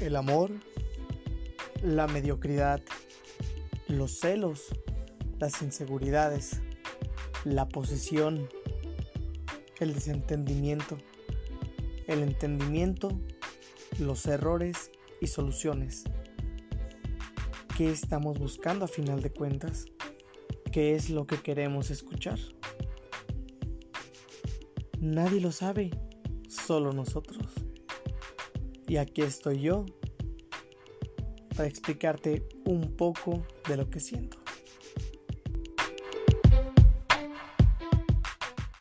el amor, la mediocridad, los celos, las inseguridades, la posesión, el desentendimiento, el entendimiento, los errores y soluciones. ¿Qué estamos buscando a final de cuentas? ¿Qué es lo que queremos escuchar? Nadie lo sabe, solo nosotros. Y aquí estoy yo para explicarte un poco de lo que siento.